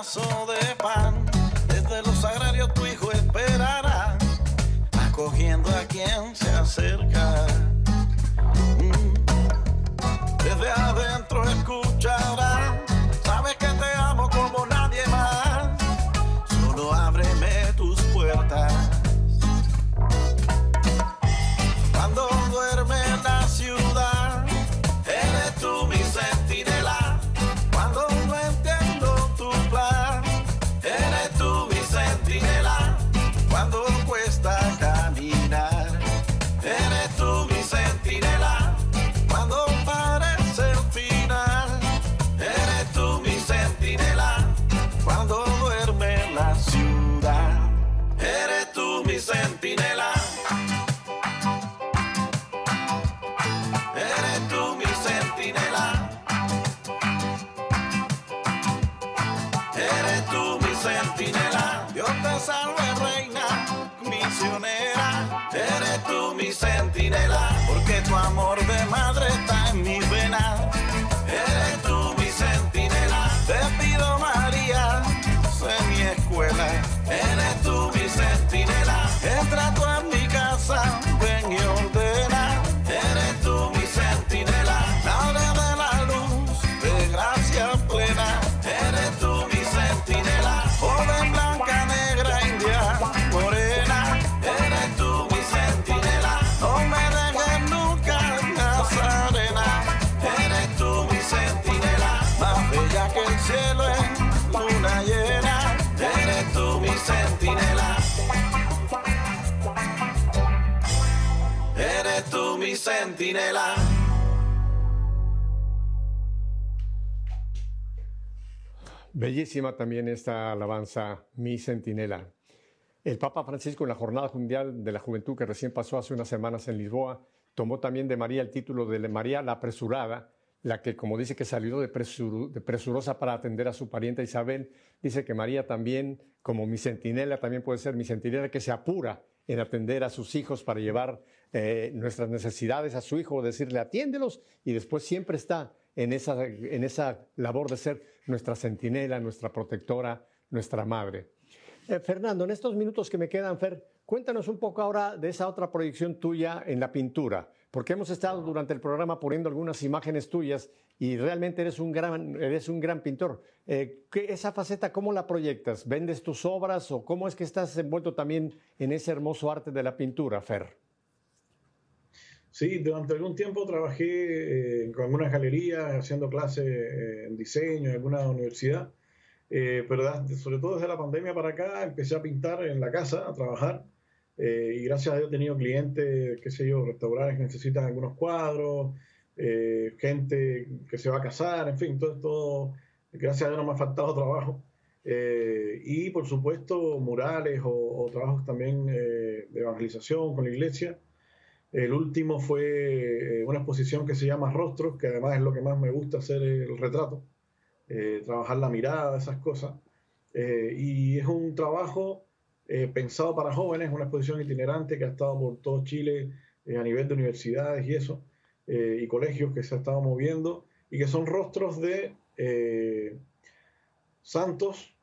De pan, desde los agrarios tu hijo esperará, acogiendo a quien se acerca. Eres tú mi centinela. Porque tu amor de madre está en mis Bellísima también esta alabanza, mi centinela. El Papa Francisco en la Jornada Mundial de la Juventud que recién pasó hace unas semanas en Lisboa, tomó también de María el título de María la apresurada, la que como dice que salió de presurosa para atender a su parienta Isabel, dice que María también, como mi centinela, también puede ser mi centinela que se apura en atender a sus hijos para llevar eh, nuestras necesidades a su hijo, decirle atiéndelos y después siempre está en esa, en esa labor de ser nuestra centinela, nuestra protectora, nuestra madre. Eh, Fernando, en estos minutos que me quedan, Fer, cuéntanos un poco ahora de esa otra proyección tuya en la pintura, porque hemos estado durante el programa poniendo algunas imágenes tuyas y realmente eres un gran, eres un gran pintor. Eh, ¿qué- esa faceta, ¿cómo la proyectas? ¿Vendes tus obras o cómo es que estás envuelto también en ese hermoso arte de la pintura, Fer? Sí, durante algún tiempo trabajé eh, con algunas galerías, haciendo clases eh, en diseño en alguna universidad, eh, pero sobre todo desde la pandemia para acá empecé a pintar en la casa, a trabajar, eh, y gracias a Dios he tenido clientes, qué sé yo, restaurantes que necesitan algunos cuadros, eh, gente que se va a casar, en fin, todo, todo, gracias a Dios no me ha faltado [LAUGHS] trabajo. Y por supuesto murales o, trabajos también de evangelización con la iglesia. El último fue eh, una exposición que se llama Rostros, que además es lo que más me gusta hacer el retrato, eh, trabajar la mirada, esas cosas. Eh, y es un trabajo pensado para jóvenes, una exposición itinerante que ha estado por todo Chile a nivel de universidades y eso, y colegios que se ha estado moviendo, y que son rostros de santos.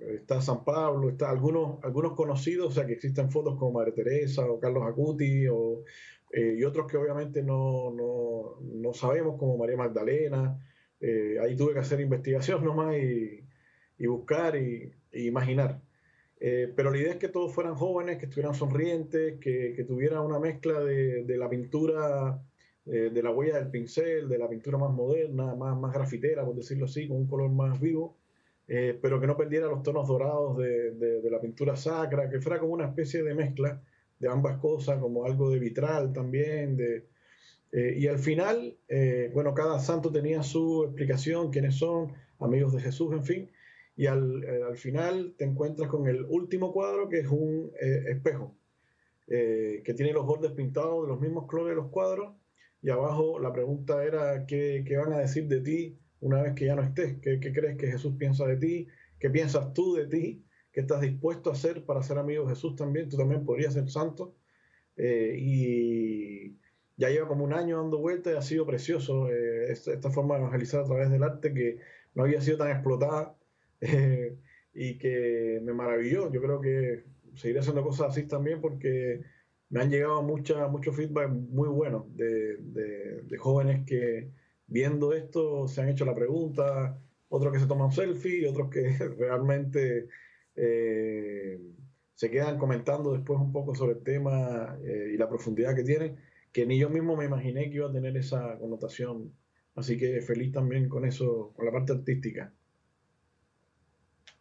Está San Pablo, está algunos, algunos conocidos, o sea que existen fotos como Madre Teresa o Carlos Acuti o, eh, y otros que obviamente no, no, no sabemos, como María Magdalena. Eh, ahí tuve que hacer investigación [LAUGHS] nomás y, y buscar y, imaginar. Eh, pero la idea es que todos fueran jóvenes, que estuvieran sonrientes, que, que tuvieran una mezcla de, de la pintura, eh, de la huella del pincel, de la pintura más moderna, más, más grafitera, por decirlo así, con un color más vivo, eh, pero que no perdiera los tonos dorados de, la pintura sacra, que fuera como una especie de mezcla de ambas cosas, como algo de vitral también. De, y al final, bueno, cada santo tenía su explicación, quiénes son, amigos de Jesús, en fin y al, eh, al, final te encuentras con el último cuadro que es un eh, espejo eh, que tiene los bordes pintados de los mismos colores de los cuadros y abajo la pregunta era ¿qué, qué, van a decir de ti una vez que ya no estés? ¿Qué, ¿Qué, crees que Jesús piensa de ti? ¿Qué piensas tú de ti? ¿Qué estás dispuesto a hacer para ser amigo de Jesús también? Tú también podrías ser santo. y ya lleva como un año dando vueltas y ha sido precioso esta, esta forma de evangelizar a través del arte que no había sido tan explotada [LAUGHS] eh, y que me maravilló. Yo creo que seguiré haciendo cosas así también porque me han llegado mucha, mucho feedback muy bueno de, de, de, jóvenes que viendo esto se han hecho la pregunta, otros que se toman selfie, otros que [LAUGHS] realmente eh, se quedan comentando después un poco sobre el tema eh, y la profundidad que tiene, que ni yo mismo me imaginé que iba a tener esa connotación. Así que feliz también con eso, con la parte artística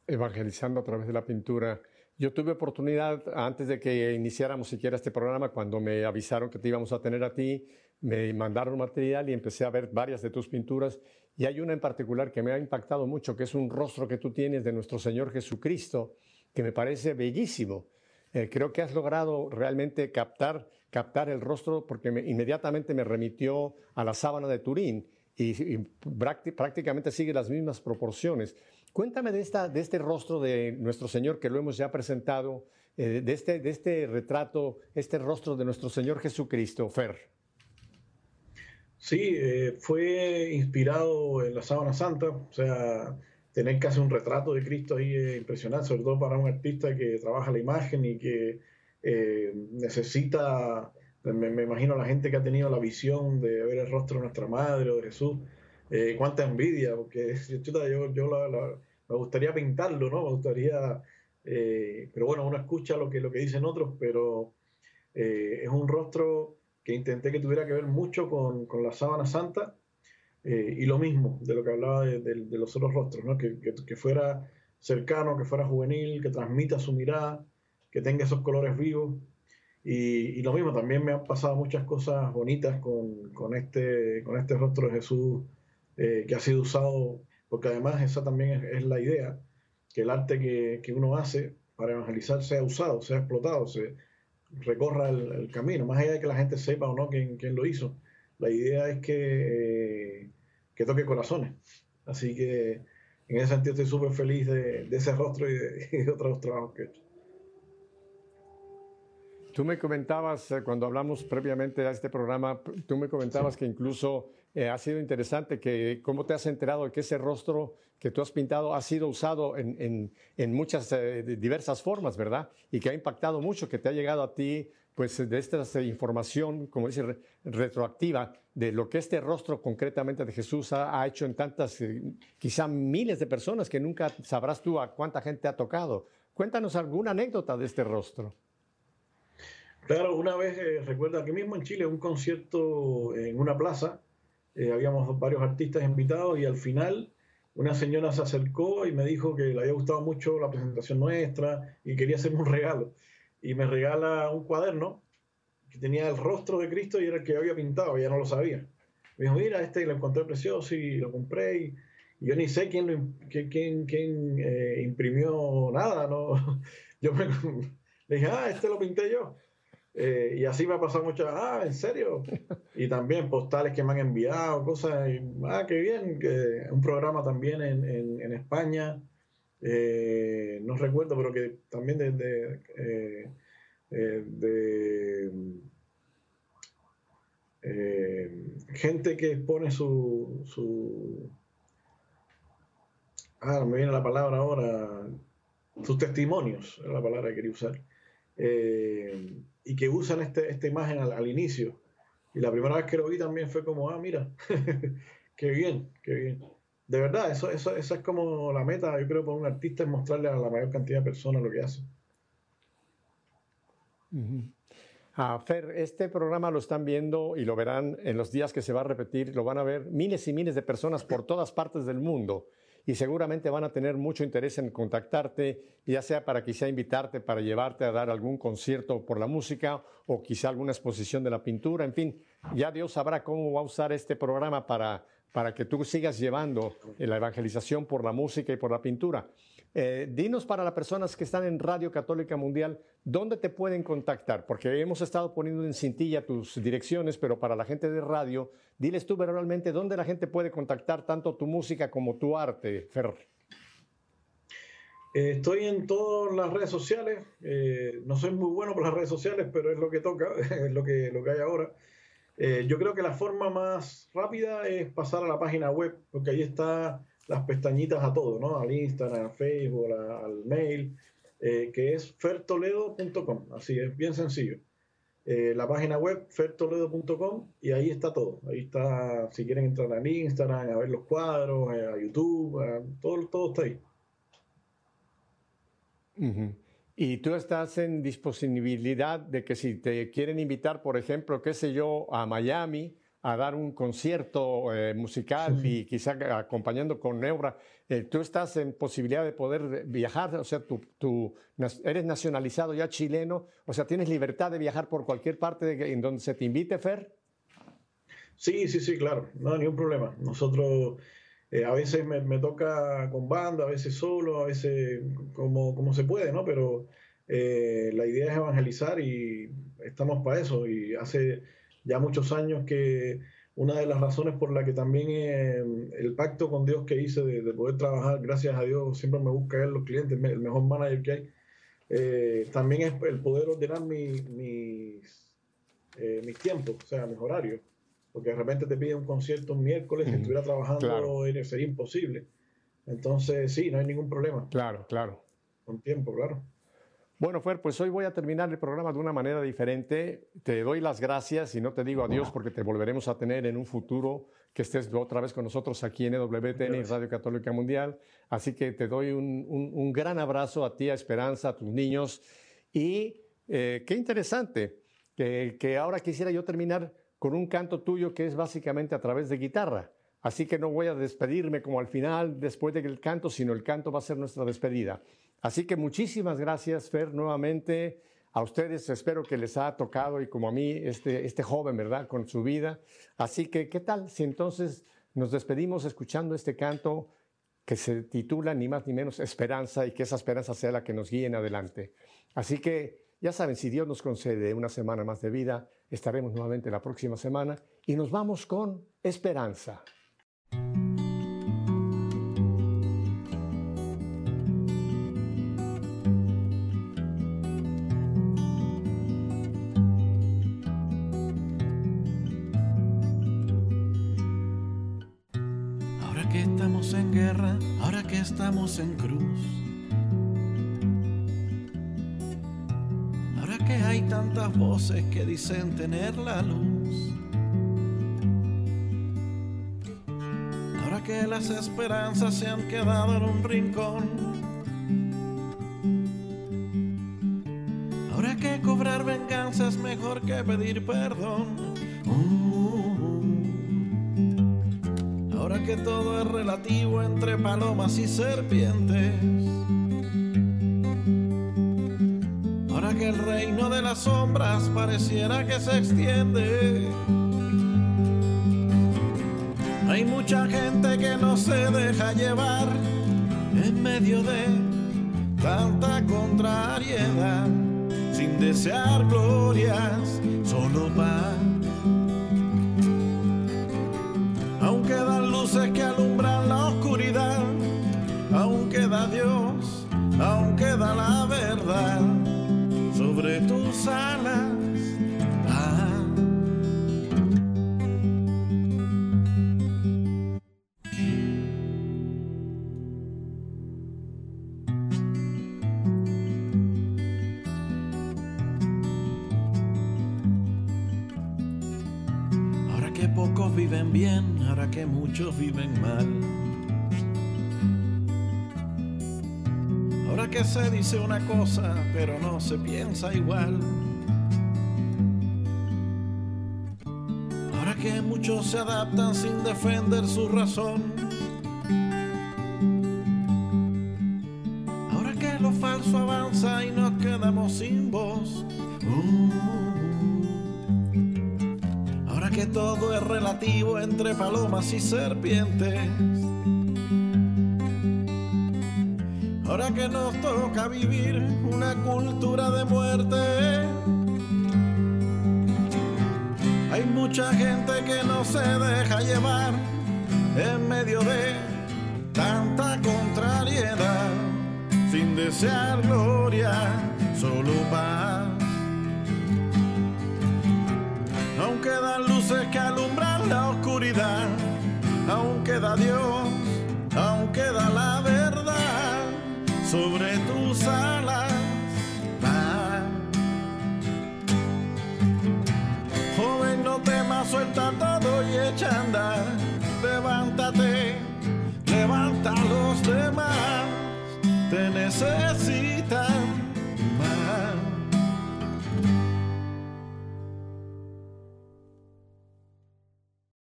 evangelizando a través de la pintura. Yo tuve oportunidad, antes de que iniciáramos siquiera este programa, cuando me avisaron que te íbamos a tener a ti, me mandaron material y empecé a ver varias de tus pinturas. Y hay una en particular que me ha impactado mucho, que es un rostro que tú tienes de nuestro Señor Jesucristo, que me parece bellísimo. Eh, creo que has logrado realmente captar, captar el rostro porque me, inmediatamente me remitió a la sábana de Turín y, y prácticamente sigue las mismas proporciones. Cuéntame de, esta, de este rostro de nuestro Señor que lo hemos ya presentado, eh, de, este, de este retrato, este rostro de nuestro Señor Jesucristo, Fer. Sí, eh, fue inspirado en la sábana santa, o sea, tener casi un retrato de Cristo ahí es impresionante, sobre todo para un artista que trabaja la imagen y que eh, necesita, me, imagino la gente que ha tenido la visión de ver el rostro de nuestra Madre o de Jesús, eh, cuánta envidia, porque [LAUGHS] chuta, yo, yo la, me gustaría pintarlo, ¿no? Me gustaría, eh, pero bueno, uno escucha lo que, lo que dicen otros, pero es un rostro que intenté que tuviera que ver mucho con, con la sábana santa eh, y lo mismo de lo que hablaba de, los otros rostros, ¿no? Que, que, que, fuera cercano, que fuera juvenil, que transmita su mirada, que tenga esos colores vivos. Y, y, lo mismo, también me han pasado muchas cosas bonitas con, con, este, con este rostro de Jesús eh, que ha sido usado, porque además esa también es, es la idea, que el arte que, que, uno hace para evangelizar sea usado, sea explotado, se recorra el, el, camino, más allá de que la gente sepa o no quién, quién lo hizo. La idea es que, eh, que toque corazones. Así que en ese sentido estoy súper feliz de, de, ese rostro y de, [LAUGHS] y de otros trabajos que he hecho. Tú me comentabas, eh, cuando hablamos previamente a este programa, tú me comentabas sí. que incluso eh, ha sido interesante que cómo te has enterado de que ese rostro que tú has pintado ha sido usado en, en, en muchas eh, diversas formas, ¿verdad? Y que ha impactado mucho, que te ha llegado a ti, pues, de esta información, como dice, re, retroactiva, de lo que este rostro concretamente de Jesús ha, hecho en tantas, eh, quizá miles de personas que nunca sabrás tú a cuánta gente ha tocado. Cuéntanos alguna anécdota de este rostro. Claro, una vez, eh, recuerdo aquí mismo en Chile, un concierto en una plaza, eh, habíamos varios artistas invitados y al final una señora se acercó y me dijo que le había gustado mucho la presentación nuestra y quería hacerme un regalo. Y me regala un cuaderno que tenía el rostro de Cristo y era el que yo había pintado, ya no lo sabía. Me dijo, mira, este lo encontré precioso y lo compré y, yo ni sé quién, quién, quién eh, imprimió nada, ¿no? [LAUGHS] Yo me, [LAUGHS] le dije, ah, este lo pinté yo. Eh, y así me ha pasado mucho, ah, ¿en serio? [LAUGHS] Y también postales que me han enviado, cosas, y, ah, qué bien, que un programa también en, en, en España, eh, no recuerdo, pero que también de, de, eh, de gente que pone su, su, ah, no me viene la palabra ahora, sus testimonios, es la palabra que quería usar. Eh, y que usan este, esta imagen al, al, inicio. Y la primera vez que lo vi también fue como, ah, mira, [LAUGHS] qué bien, qué bien. de verdad, eso, eso, eso es como la meta, yo creo, para un artista es mostrarle a la mayor cantidad de personas lo que hace. Ah, Fer, este programa lo están viendo y lo verán en los días que se va a repetir, lo van a ver miles y miles de personas por todas partes del mundo y seguramente van a tener mucho interés en contactarte, ya sea para quizá invitarte, para llevarte a dar algún concierto por la música o quizá alguna exposición de la pintura, en fin, ya Dios sabrá cómo va a usar este programa para, para que tú sigas llevando la evangelización por la música y por la pintura. Eh, dinos para las personas que están en Radio Católica Mundial, ¿dónde te pueden contactar? Porque hemos estado poniendo en cintilla tus direcciones, pero para la gente de radio, diles tú verbalmente dónde la gente puede contactar tanto tu música como tu arte, Fer. Eh, estoy en todas las redes sociales. Eh, no soy muy bueno por las redes sociales, pero es lo que toca, [LAUGHS] es lo que, lo que hay ahora. yo creo que la forma más rápida es pasar a la página web, porque ahí está las pestañitas a todo, ¿no? Al Instagram, al Facebook, al mail, eh, que es fertoledo.com. Así es, bien sencillo. Eh, la página web fertoledo.com y ahí está todo. Ahí está, si quieren entrar al Instagram, a ver los cuadros, eh, a YouTube, todo, todo está ahí. Y tú estás en disponibilidad de que si te quieren invitar, por ejemplo, qué sé yo, a Miami, a dar un concierto eh, musical y quizá acompañando con Neura, eh, tú estás en posibilidad de poder viajar, o sea, tú, eres nacionalizado ya chileno, o sea, tienes libertad de viajar por cualquier parte en donde se te invite, Fer. Sí, sí, sí, claro, no ningún problema. Nosotros eh, a veces me, toca con banda, a veces solo, a veces como, como se puede, ¿no? Pero la idea es evangelizar y estamos para eso. Y hace ya muchos años que una de las razones por la que también eh, el pacto con Dios que hice de, poder trabajar, gracias a Dios, siempre me busca él los clientes, el mejor manager que hay, eh, también es el poder ordenar mis, eh, mis tiempos, o sea, mis horarios. Porque de repente te pide un concierto un miércoles, si estuviera trabajando sería imposible. Entonces, sí, no hay ningún problema. Claro, claro. Con tiempo, claro. Bueno, Fer, pues hoy voy a terminar el programa de una manera diferente. Te doy las gracias y no te digo adiós porque te volveremos a tener en un futuro que estés otra vez con nosotros aquí en EWTN y Radio Católica Mundial. Así que te doy un, gran abrazo a ti, a Esperanza, a tus niños. Y eh, qué interesante que, que ahora quisiera yo terminar con un canto tuyo que es básicamente a través de guitarra. Así que no voy a despedirme como al final, después del canto, sino el canto va a ser nuestra despedida. Así que muchísimas gracias, Fer, nuevamente. A ustedes espero que les ha tocado y como a mí, este, este joven, ¿verdad? Con su vida. Así que, ¿qué tal si entonces nos despedimos escuchando este canto que se titula ni más ni menos Esperanza y que esa esperanza sea la que nos guíe en adelante? Así que, ya saben, si Dios nos concede una semana más de vida, estaremos nuevamente la próxima semana y nos vamos con Esperanza. En cruz. Ahora que hay tantas voces que dicen tener la luz. Ahora que las esperanzas se han quedado en un rincón. Ahora que cobrar venganza es mejor que pedir perdón. Que todo es relativo entre palomas y serpientes. Ahora que el reino de las sombras pareciera que se extiende. Hay mucha gente que no se deja llevar en medio de tanta contrariedad, sin desear glorias, solo paz. Tus alas. Ahora que pocos viven bien, ahora que muchos viven mal. Que se dice una cosa, pero no se piensa igual. Ahora que muchos se adaptan sin defender su razón. Ahora que lo falso avanza y nos quedamos sin voz. Ahora que todo es relativo entre palomas y serpientes. Que nos toca vivir una cultura de muerte. Hay mucha gente que no se deja llevar en medio de tanta contrariedad, sin desear gloria, solo paz. Aún quedan luces que alumbran la oscuridad, aún queda Dios, levanta a los demás. Te necesitan.